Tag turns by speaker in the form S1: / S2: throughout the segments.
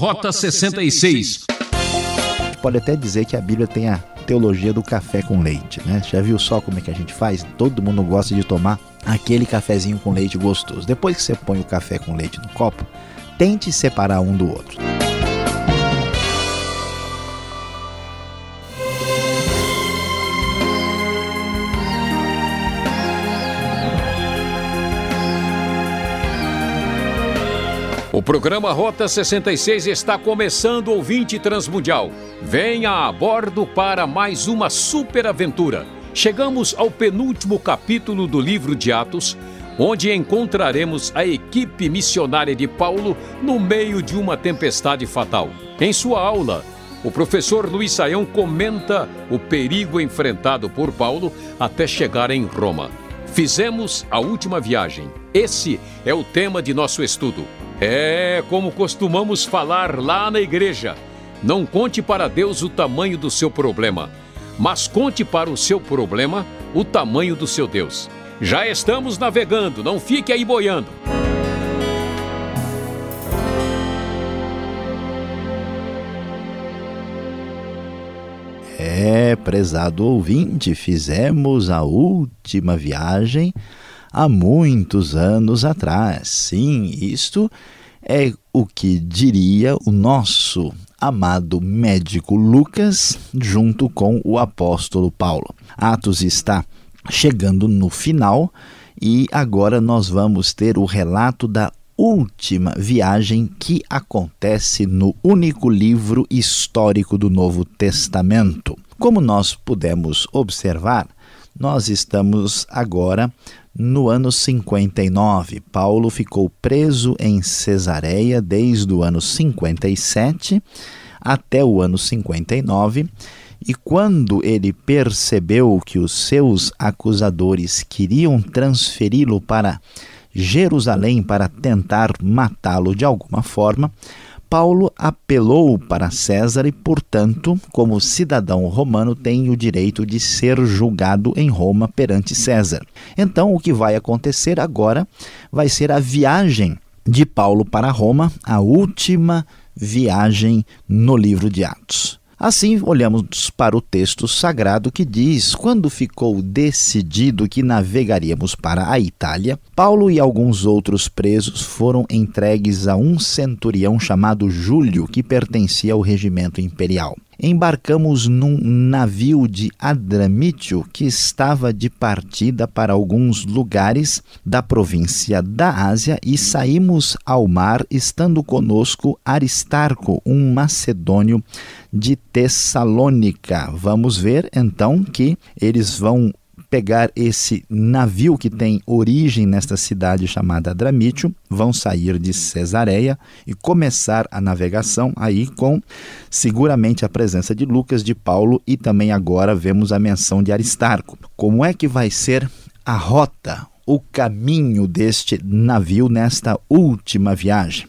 S1: Rota 66.
S2: Pode até dizer que a Bíblia tem a teologia do café com leite, né? Já viu só como é que a gente faz? Todo mundo gosta de tomar aquele cafezinho com leite gostoso. Depois que você põe o café com leite no copo, tente separar um do outro.
S1: O programa Rota 66 está começando, ouvinte transmundial. Venha a bordo para mais uma super aventura. Chegamos ao penúltimo capítulo do livro de Atos, onde encontraremos a equipe missionária de Paulo no meio de uma tempestade fatal. Em sua aula, o professor Luiz Saião comenta o perigo enfrentado por Paulo até chegar em Roma. Fizemos a última viagem. Esse é o tema de nosso estudo. É como costumamos falar lá na igreja. Não conte para Deus o tamanho do seu problema, mas conte para o seu problema o tamanho do seu Deus. Já estamos navegando, não fique aí boiando.
S2: É, prezado ouvinte, fizemos a última viagem há muitos anos atrás. Sim, isto é o que diria o nosso amado médico Lucas junto com o apóstolo Paulo. Atos está chegando no final e agora nós vamos ter o relato da última viagem que acontece no único livro histórico do Novo Testamento. Como nós pudemos observar, nós estamos agora no ano 59. Paulo ficou preso em Cesareia desde o ano 57 até o ano 59. E quando ele percebeu que os seus acusadores queriam transferi-lo para Jerusalém para tentar matá-lo de alguma forma, Paulo apelou para César e, portanto, como cidadão romano, tem o direito de ser julgado em Roma perante César. Então, o que vai acontecer agora vai ser a viagem de Paulo para Roma, a última viagem no livro de Atos. Assim, olhamos para o texto sagrado que diz: Quando ficou decidido que navegaríamos para a Itália, Paulo e alguns outros presos foram entregues a um centurião chamado Júlio, que pertencia ao regimento imperial. Embarcamos num navio de Adramítio que estava de partida para alguns lugares da província da Ásia e saímos ao mar, estando conosco Aristarco, um macedônio de Tessalônica. Vamos ver então que eles vão pegar esse navio que tem origem nesta cidade chamada Adramítio, vão sair de Cesareia e começar a navegação aí com seguramente a presença de Lucas, de Paulo e também agora vemos a menção de Aristarco. Como é que vai ser a rota, o caminho deste navio nesta última viagem?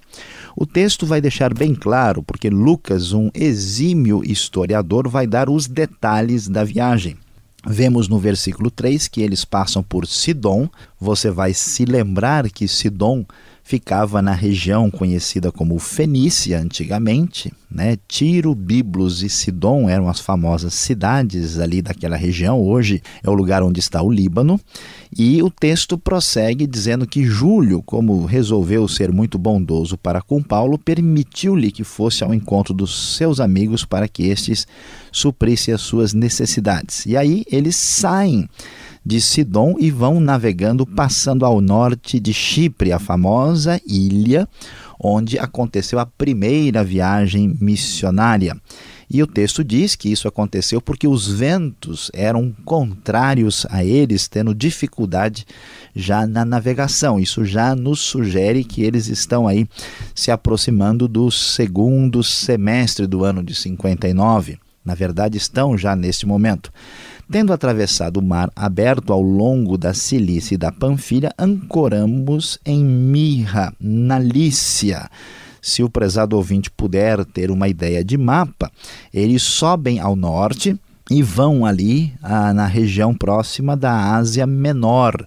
S2: O texto vai deixar bem claro, porque Lucas, um exímio historiador, vai dar os detalhes da viagem. Vemos no versículo 3 que eles passam por Sidom. Você vai se lembrar que Sidom ficava na região conhecida como Fenícia antigamente, né? Tiro, Biblos e Sidom eram as famosas cidades ali daquela região. Hoje é o lugar onde está o Líbano. E o texto prossegue dizendo que Júlio, como resolveu ser muito bondoso para com Paulo, permitiu-lhe que fosse ao encontro dos seus amigos para que estes suprissem as suas necessidades. E aí eles saem de Sidom e vão navegando, passando ao norte de Chipre, a famosa ilha onde aconteceu a primeira viagem missionária. E o texto diz que isso aconteceu porque os ventos eram contrários a eles, tendo dificuldade já na navegação. Isso já nos sugere que eles estão aí se aproximando do segundo semestre do ano de 59. Na verdade, estão já neste momento. Tendo atravessado o mar aberto ao longo da Cilícia e da Panfilha, ancoramos em Mirra, na Lícia. Se o prezado ouvinte puder ter uma ideia de mapa, eles sobem ao norte e vão ali ah, na região próxima da Ásia Menor,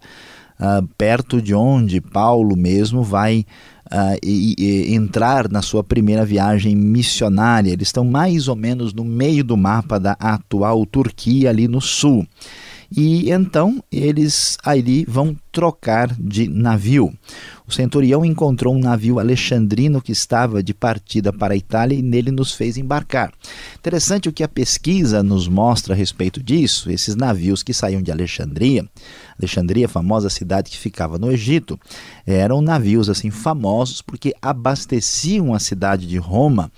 S2: ah, perto de onde Paulo mesmo vai uh, e, e entrar na sua primeira viagem missionária. Eles estão mais ou menos no meio do mapa da atual Turquia, ali no sul. E então eles ali vão trocar de navio. O centurião encontrou um navio alexandrino que estava de partida para a Itália e nele nos fez embarcar. Interessante o que a pesquisa nos mostra a respeito disso. Esses navios que saíam de Alexandria, Alexandria, famosa cidade que ficava no Egito, eram navios assim famosos porque abasteciam a cidade de Roma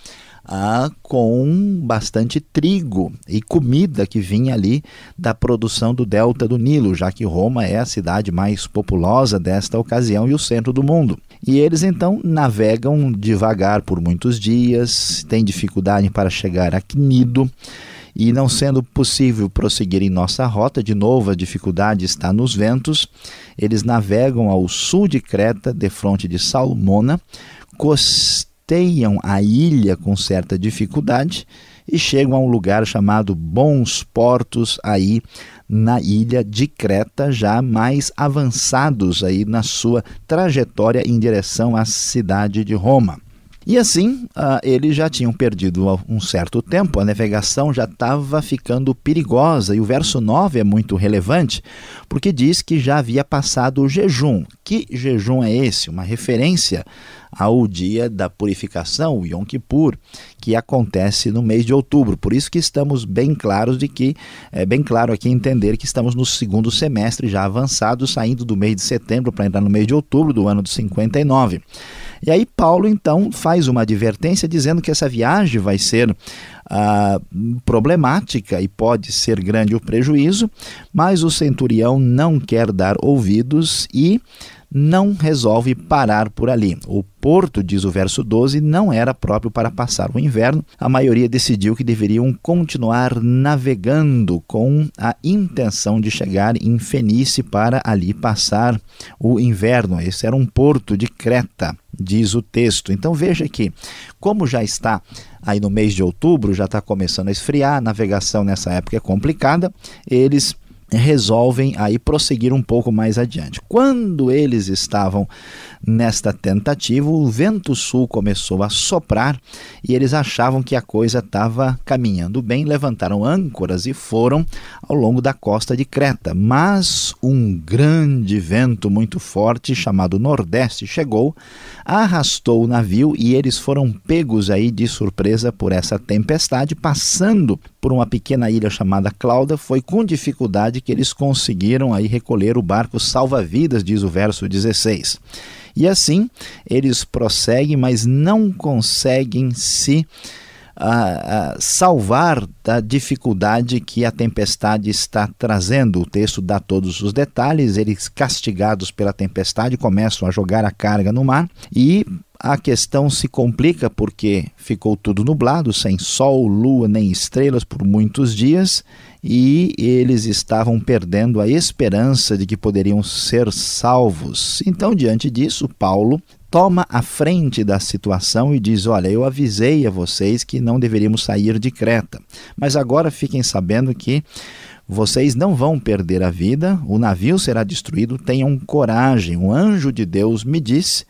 S2: ah, com bastante trigo e comida que vinha ali da produção do delta do Nilo, já que Roma é a cidade mais populosa desta ocasião e o centro do mundo. E eles então navegam devagar por muitos dias, têm dificuldade para chegar a Cnido. E não sendo possível prosseguir em nossa rota, de novo a dificuldade está nos ventos, eles navegam ao sul de Creta, de fronte de Salmona, costeiam a ilha com certa dificuldade e chegam a um lugar chamado Bons Portos aí na ilha de Creta, já mais avançados aí na sua trajetória em direção à cidade de Roma. E assim, uh, eles já tinham perdido um certo tempo, a navegação já estava ficando perigosa, e o verso 9 é muito relevante, porque diz que já havia passado o jejum. Que jejum é esse? Uma referência ao dia da purificação, o Yom Kippur, que acontece no mês de outubro. Por isso que estamos bem claros de que, é bem claro aqui entender que estamos no segundo semestre já avançado, saindo do mês de setembro para entrar no mês de outubro do ano de 59. E aí Paulo então faz uma advertência dizendo que essa viagem vai ser ah, problemática e pode ser grande o prejuízo, mas o centurião não quer dar ouvidos e não resolve parar por ali. O porto, diz o verso 12, não era próprio para passar o inverno. A maioria decidiu que deveriam continuar navegando com a intenção de chegar em Fenície para ali passar o inverno. Esse era um porto de Creta, diz o texto. Então veja que, como já está aí no mês de outubro, já está começando a esfriar, a navegação nessa época é complicada, eles resolvem aí prosseguir um pouco mais adiante. Quando eles estavam nesta tentativa, o vento sul começou a soprar e eles achavam que a coisa estava caminhando bem, levantaram âncoras e foram ao longo da costa de Creta. Mas um grande vento muito forte, chamado Nordeste, chegou, arrastou o navio e eles foram pegos aí de surpresa por essa tempestade, passando por uma pequena ilha chamada Clauda. Foi com dificuldade que eles conseguiram aí recolher o barco salva-vidas, diz o verso 16. E assim eles prosseguem, mas não conseguem se uh, uh, salvar da dificuldade que a tempestade está trazendo. O texto dá todos os detalhes. Eles, castigados pela tempestade, começam a jogar a carga no mar e a questão se complica porque ficou tudo nublado, sem sol, lua nem estrelas por muitos dias, e eles estavam perdendo a esperança de que poderiam ser salvos. Então, diante disso, Paulo toma a frente da situação e diz: Olha, eu avisei a vocês que não deveríamos sair de Creta, mas agora fiquem sabendo que vocês não vão perder a vida, o navio será destruído, tenham coragem. O anjo de Deus me disse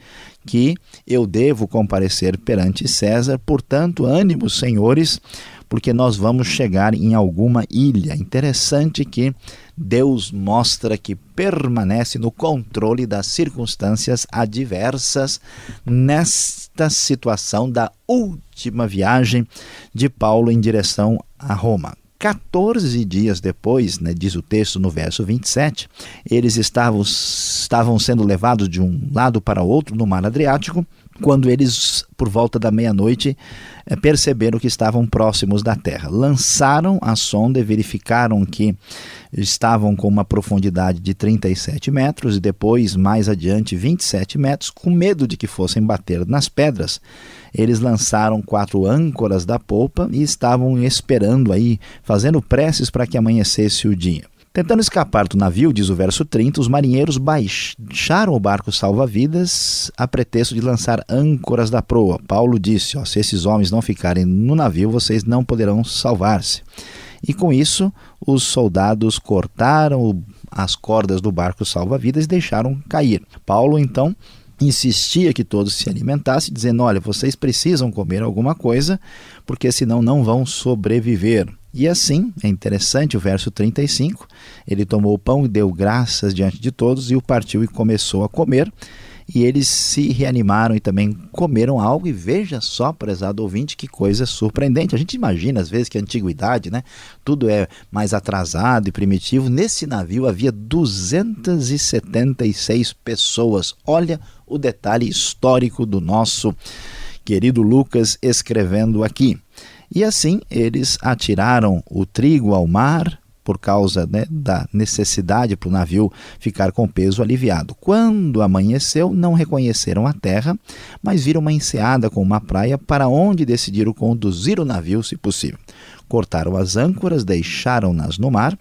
S2: que eu devo comparecer perante César, portanto, ânimo, senhores, porque nós vamos chegar em alguma ilha. Interessante que Deus mostra que permanece no controle das circunstâncias adversas nesta situação da última viagem de Paulo em direção a Roma. 14 dias depois, né, diz o texto no verso 27, eles estavam, estavam sendo levados de um lado para outro no mar Adriático, quando eles, por volta da meia-noite, eh, perceberam que estavam próximos da terra. Lançaram a sonda e verificaram que estavam com uma profundidade de 37 metros e depois, mais adiante, 27 metros, com medo de que fossem bater nas pedras. Eles lançaram quatro âncoras da polpa e estavam esperando aí, fazendo preces para que amanhecesse o dia. Tentando escapar do navio, diz o verso 30, os marinheiros baixaram o barco salva-vidas a pretexto de lançar âncoras da proa. Paulo disse: ó, se esses homens não ficarem no navio, vocês não poderão salvar-se. E com isso, os soldados cortaram as cordas do barco salva-vidas e deixaram cair. Paulo então insistia que todos se alimentassem, dizendo: Olha, vocês precisam comer alguma coisa, porque senão não vão sobreviver. E assim, é interessante o verso 35, ele tomou o pão e deu graças diante de todos e o partiu e começou a comer e eles se reanimaram e também comeram algo. E veja só, prezado ouvinte, que coisa surpreendente. A gente imagina às vezes que a antiguidade, né? Tudo é mais atrasado e primitivo. Nesse navio havia 276 pessoas. Olha o detalhe histórico do nosso querido Lucas escrevendo aqui. E assim eles atiraram o trigo ao mar, por causa né, da necessidade para o navio ficar com peso aliviado. Quando amanheceu, não reconheceram a terra, mas viram uma enseada com uma praia para onde decidiram conduzir o navio, se possível. Cortaram as âncoras, deixaram-nas no mar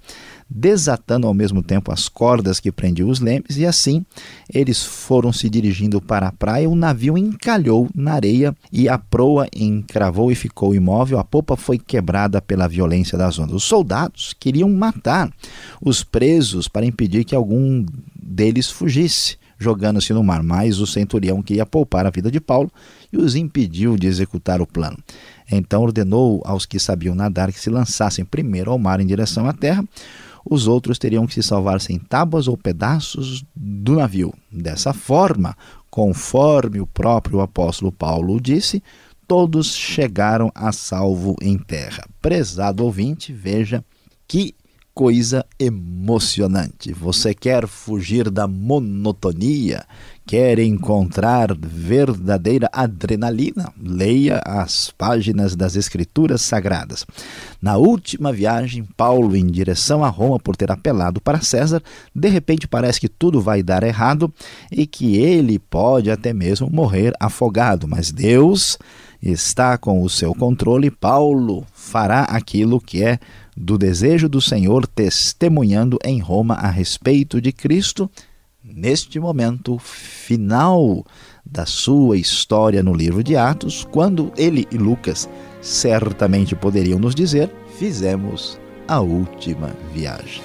S2: desatando ao mesmo tempo as cordas que prendiam os lemes, e assim eles foram se dirigindo para a praia. O navio encalhou na areia e a proa encravou e ficou imóvel. A popa foi quebrada pela violência das ondas. Os soldados queriam matar os presos para impedir que algum deles fugisse jogando-se no mar, mas o centurião queria poupar a vida de Paulo e os impediu de executar o plano. Então ordenou aos que sabiam nadar que se lançassem primeiro ao mar em direção à terra os outros teriam que se salvar sem tábuas ou pedaços do navio. Dessa forma, conforme o próprio apóstolo Paulo disse, todos chegaram a salvo em terra. Prezado ouvinte, veja que coisa emocionante. Você quer fugir da monotonia? Quer encontrar verdadeira adrenalina? Leia as páginas das Escrituras Sagradas. Na última viagem, Paulo, em direção a Roma, por ter apelado para César, de repente parece que tudo vai dar errado e que ele pode até mesmo morrer afogado. Mas Deus está com o seu controle. Paulo fará aquilo que é do desejo do Senhor, testemunhando em Roma a respeito de Cristo, neste momento final da sua história no livro de Atos, quando ele e Lucas certamente poderiam nos dizer: fizemos a última viagem.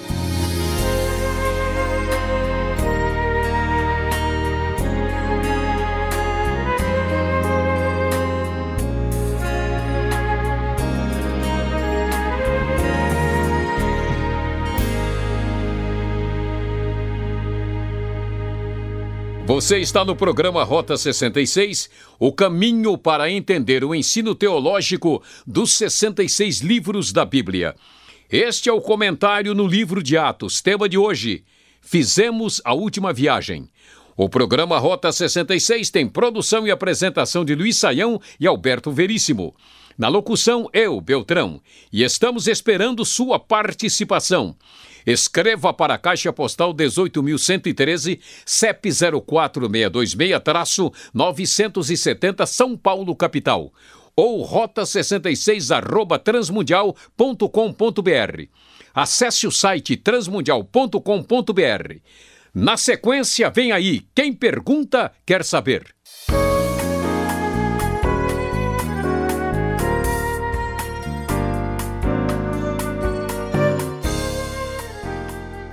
S1: Você está no programa Rota 66, o caminho para entender o ensino teológico dos 66 livros da Bíblia. Este é o comentário no livro de Atos, tema de hoje: Fizemos a última viagem. O programa Rota 66 tem produção e apresentação de Luiz Saião e Alberto Veríssimo. Na locução, eu, Beltrão, e estamos esperando sua participação. Escreva para a Caixa Postal 18.113, CEP 04626-970 São Paulo, capital. Ou rota 66 arroba transmundial.com.br. Acesse o site transmundial.com.br. Na sequência, vem aí. Quem pergunta, quer saber.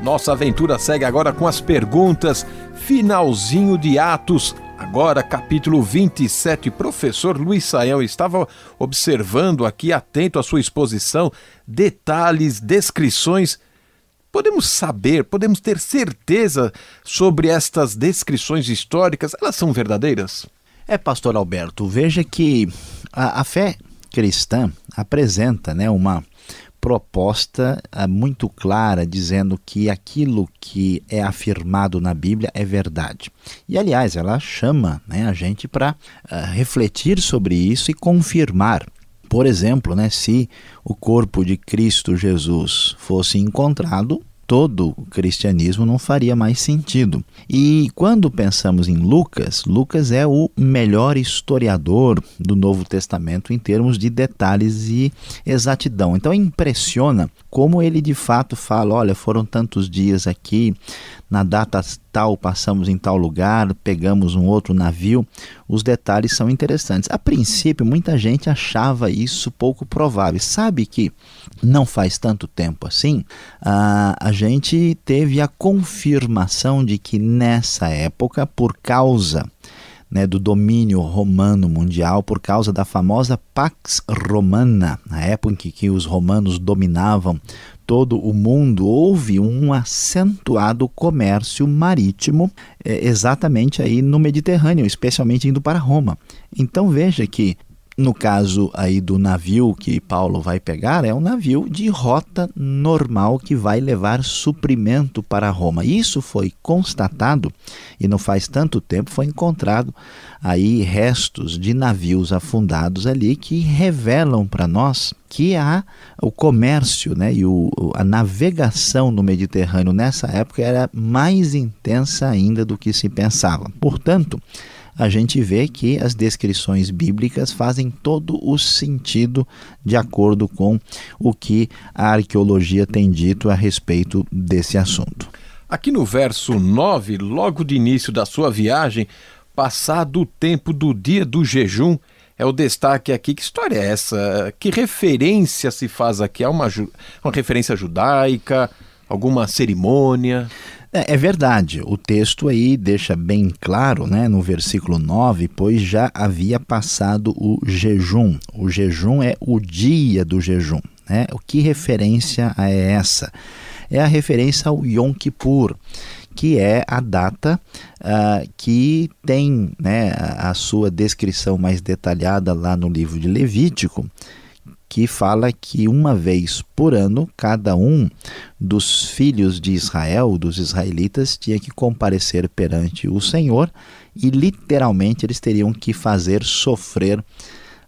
S3: Nossa aventura segue agora com as perguntas. Finalzinho de Atos, agora capítulo 27. Professor Luiz Saião estava observando aqui, atento à sua exposição, detalhes, descrições. Podemos saber, podemos ter certeza sobre estas descrições históricas? Elas são verdadeiras?
S2: É, pastor Alberto, veja que a, a fé cristã apresenta né, uma proposta uh, muito clara dizendo que aquilo que é afirmado na Bíblia é verdade. E aliás, ela chama né, a gente para uh, refletir sobre isso e confirmar. Por exemplo, né, se o corpo de Cristo Jesus fosse encontrado, todo o cristianismo não faria mais sentido. E quando pensamos em Lucas, Lucas é o melhor historiador do Novo Testamento em termos de detalhes e exatidão. Então impressiona como ele de fato fala: olha, foram tantos dias aqui, na data tal passamos em tal lugar, pegamos um outro navio. Os detalhes são interessantes. A princípio, muita gente achava isso pouco provável. Sabe que não faz tanto tempo assim, a, a gente teve a confirmação de que nessa época, por causa né, do domínio romano mundial por causa da famosa Pax Romana, na época em que os romanos dominavam todo o mundo, houve um acentuado comércio marítimo é, exatamente aí no Mediterrâneo, especialmente indo para Roma. Então veja que no caso aí do navio que Paulo vai pegar, é um navio de rota normal que vai levar suprimento para Roma. Isso foi constatado e não faz tanto tempo foi encontrado aí restos de navios afundados ali que revelam para nós que há o comércio né, e o, a navegação no Mediterrâneo nessa época era mais intensa ainda do que se pensava. Portanto, a gente vê que as descrições bíblicas fazem todo o sentido de acordo com o que a arqueologia tem dito a respeito desse assunto.
S3: Aqui no verso 9, logo de início da sua viagem, passado o tempo do dia do jejum, é o destaque aqui. Que história é essa? Que referência se faz aqui? É uma, uma referência judaica? Alguma cerimônia?
S2: É, é, verdade, o texto aí deixa bem claro, né, no versículo 9, pois já havia passado o jejum. O jejum é o dia do jejum. Né? O que referência é essa? É a referência ao Yom Kippur, que é a data uh, que tem né, a sua descrição mais detalhada lá no livro de Levítico que fala que uma vez por ano cada um dos filhos de Israel, dos israelitas, tinha que comparecer perante o Senhor e literalmente eles teriam que fazer sofrer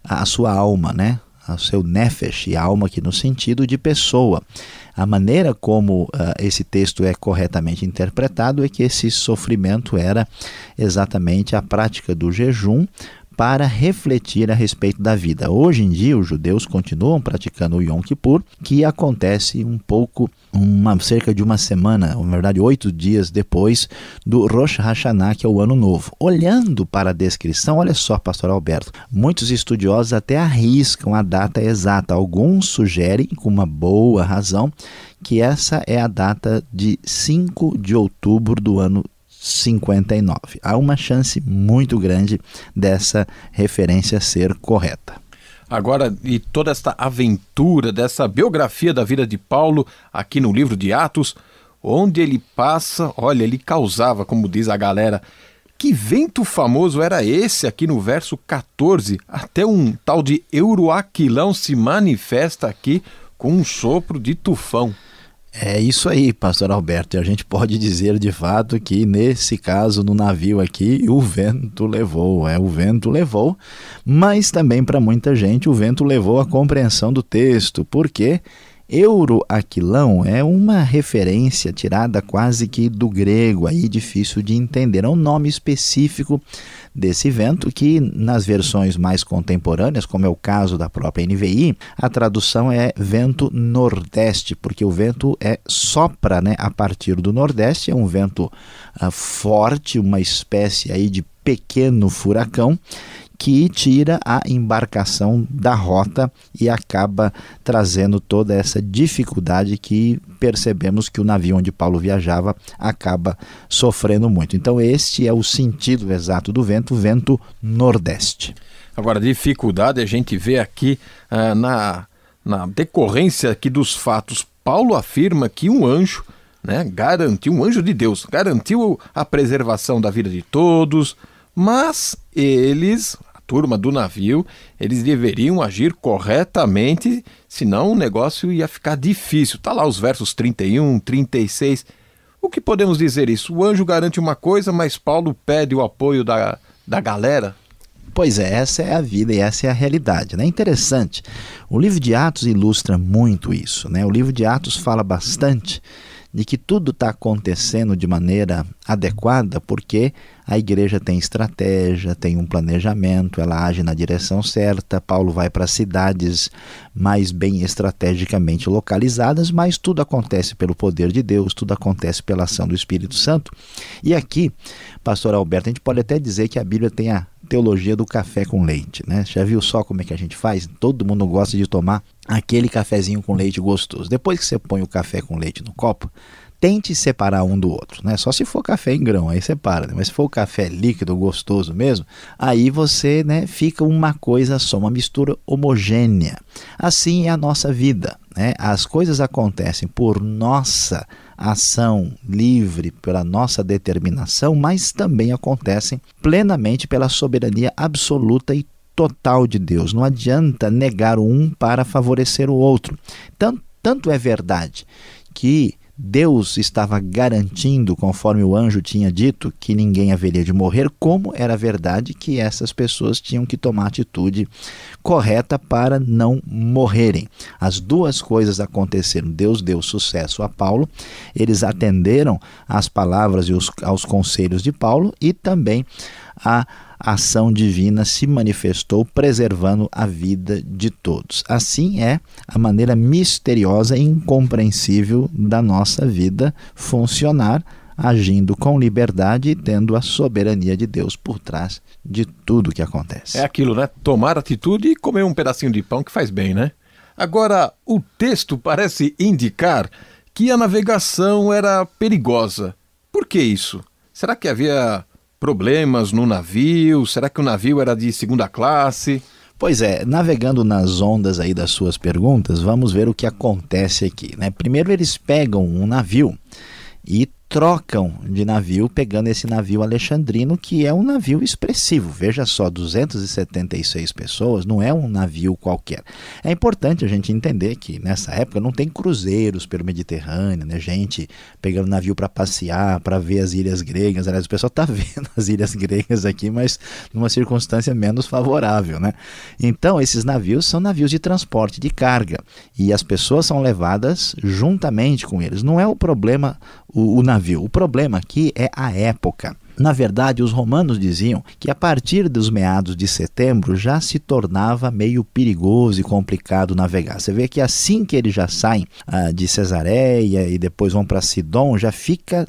S2: a sua alma, né? O seu nefesh, alma aqui no sentido de pessoa. A maneira como uh, esse texto é corretamente interpretado é que esse sofrimento era exatamente a prática do jejum para refletir a respeito da vida. Hoje em dia, os judeus continuam praticando o Yom Kippur, que acontece um pouco, uma, cerca de uma semana, na verdade, oito dias depois do Rosh Hashanah, que é o Ano Novo. Olhando para a descrição, olha só, Pastor Alberto, muitos estudiosos até arriscam a data exata. Alguns sugerem, com uma boa razão, que essa é a data de 5 de outubro do ano 59. Há uma chance muito grande dessa referência ser correta.
S3: Agora, e toda esta aventura, dessa biografia da vida de Paulo aqui no livro de Atos, onde ele passa, olha, ele causava, como diz a galera, que vento famoso era esse aqui no verso 14? Até um tal de Euroaquilão se manifesta aqui com um sopro de tufão.
S2: É isso aí, pastor Alberto. E a gente pode dizer de fato que nesse caso, no navio aqui, o vento levou. É, o vento levou, mas também para muita gente o vento levou a compreensão do texto, porque Euroaquilão é uma referência tirada quase que do grego, aí difícil de entender. É um nome específico desse vento que nas versões mais contemporâneas, como é o caso da própria NVI, a tradução é vento nordeste, porque o vento é sopra, né, a partir do nordeste, é um vento uh, forte, uma espécie aí de pequeno furacão que tira a embarcação da rota e acaba trazendo toda essa dificuldade que percebemos que o navio onde Paulo viajava acaba sofrendo muito. Então, este é o sentido exato do vento, vento nordeste.
S3: Agora, dificuldade a gente vê aqui uh, na, na decorrência aqui dos fatos. Paulo afirma que um anjo né, garantiu, um anjo de Deus, garantiu a preservação da vida de todos, mas eles, turma do navio, eles deveriam agir corretamente, senão o negócio ia ficar difícil. Tá lá os versos 31, 36. O que podemos dizer isso? O anjo garante uma coisa, mas Paulo pede o apoio da, da galera.
S2: Pois é, essa é a vida e essa é a realidade. É né? interessante. O livro de Atos ilustra muito isso. Né? O livro de Atos fala bastante de que tudo está acontecendo de maneira adequada porque a igreja tem estratégia, tem um planejamento, ela age na direção certa. Paulo vai para cidades mais bem estrategicamente localizadas, mas tudo acontece pelo poder de Deus, tudo acontece pela ação do Espírito Santo. E aqui, pastor Alberto, a gente pode até dizer que a Bíblia tem a teologia do café com leite, né? Já viu só como é que a gente faz? Todo mundo gosta de tomar aquele cafezinho com leite gostoso. Depois que você põe o café com leite no copo, tente separar um do outro, né? Só se for café em grão, aí separa, né? mas se for café líquido, gostoso mesmo, aí você, né, fica uma coisa só, uma mistura homogênea. Assim é a nossa vida, né? As coisas acontecem por nossa ação livre, pela nossa determinação, mas também acontecem plenamente pela soberania absoluta e total de Deus. Não adianta negar um para favorecer o outro. Tanto, tanto é verdade que Deus estava garantindo, conforme o anjo tinha dito, que ninguém haveria de morrer, como era verdade que essas pessoas tinham que tomar atitude correta para não morrerem. As duas coisas aconteceram. Deus deu sucesso a Paulo, eles atenderam às palavras e aos conselhos de Paulo e também a ação divina se manifestou preservando a vida de todos. Assim é a maneira misteriosa e incompreensível da nossa vida funcionar, agindo com liberdade e tendo a soberania de Deus por trás de tudo que acontece.
S3: É aquilo, né? Tomar atitude e comer um pedacinho de pão que faz bem, né? Agora, o texto parece indicar que a navegação era perigosa. Por que isso? Será que havia problemas no navio? Será que o navio era de segunda classe?
S2: Pois é, navegando nas ondas aí das suas perguntas, vamos ver o que acontece aqui. Né? Primeiro eles pegam um navio e trocam de navio, pegando esse navio alexandrino, que é um navio expressivo. Veja só, 276 pessoas não é um navio qualquer. É importante a gente entender que nessa época não tem cruzeiros pelo Mediterrâneo, né? gente pegando navio para passear, para ver as ilhas gregas. Aliás, o pessoal está vendo as ilhas gregas aqui, mas numa circunstância menos favorável. Né? Então, esses navios são navios de transporte de carga e as pessoas são levadas juntamente com eles. Não é o problema o, o navio. O problema aqui é a época. Na verdade, os romanos diziam que a partir dos meados de setembro já se tornava meio perigoso e complicado navegar. Você vê que assim que eles já saem ah, de Cesareia e depois vão para Sidon, já fica.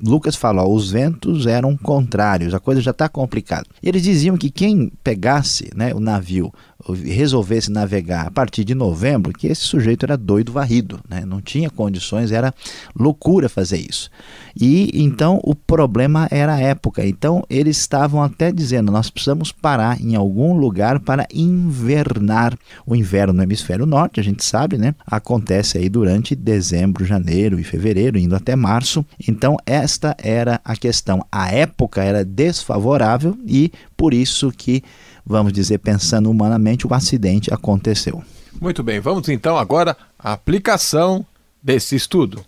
S2: Lucas fala, os ventos eram contrários, a coisa já está complicada. Eles diziam que quem pegasse né, o navio resolvesse navegar a partir de novembro, que esse sujeito era doido varrido, né? não tinha condições, era loucura fazer isso. E então o problema era a época. Então eles estavam até dizendo: nós precisamos parar em algum lugar para invernar. O inverno no hemisfério norte, a gente sabe, né? Acontece aí durante dezembro, janeiro e fevereiro, indo até março. Então esta era a questão. A época era desfavorável e por isso que vamos dizer, pensando humanamente, o acidente aconteceu.
S3: Muito bem, vamos então agora à aplicação desse estudo.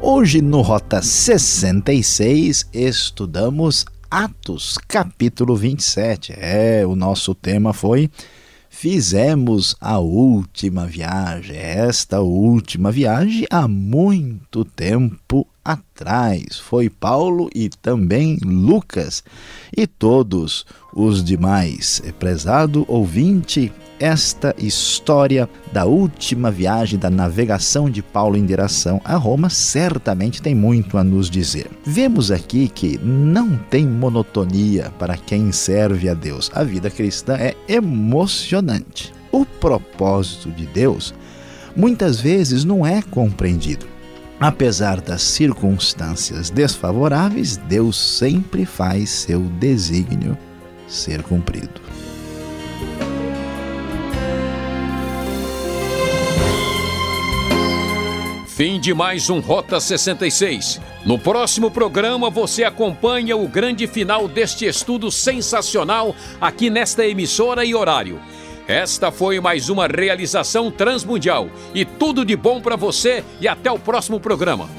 S2: Hoje no Rota 66 estudamos Atos, capítulo 27. É, o nosso tema foi fizemos a última viagem, esta última viagem há muito tempo atrás. Foi Paulo e também Lucas e todos os demais. Prezado ouvinte, esta história da última viagem da navegação de Paulo em direção a Roma certamente tem muito a nos dizer. Vemos aqui que não tem monotonia para quem serve a Deus. A vida cristã é emocionante. O propósito de Deus muitas vezes não é compreendido. Apesar das circunstâncias desfavoráveis, Deus sempre faz seu desígnio ser cumprido.
S1: Fim de mais um Rota 66. No próximo programa você acompanha o grande final deste estudo sensacional aqui nesta emissora e horário. Esta foi mais uma realização transmundial. E tudo de bom para você e até o próximo programa.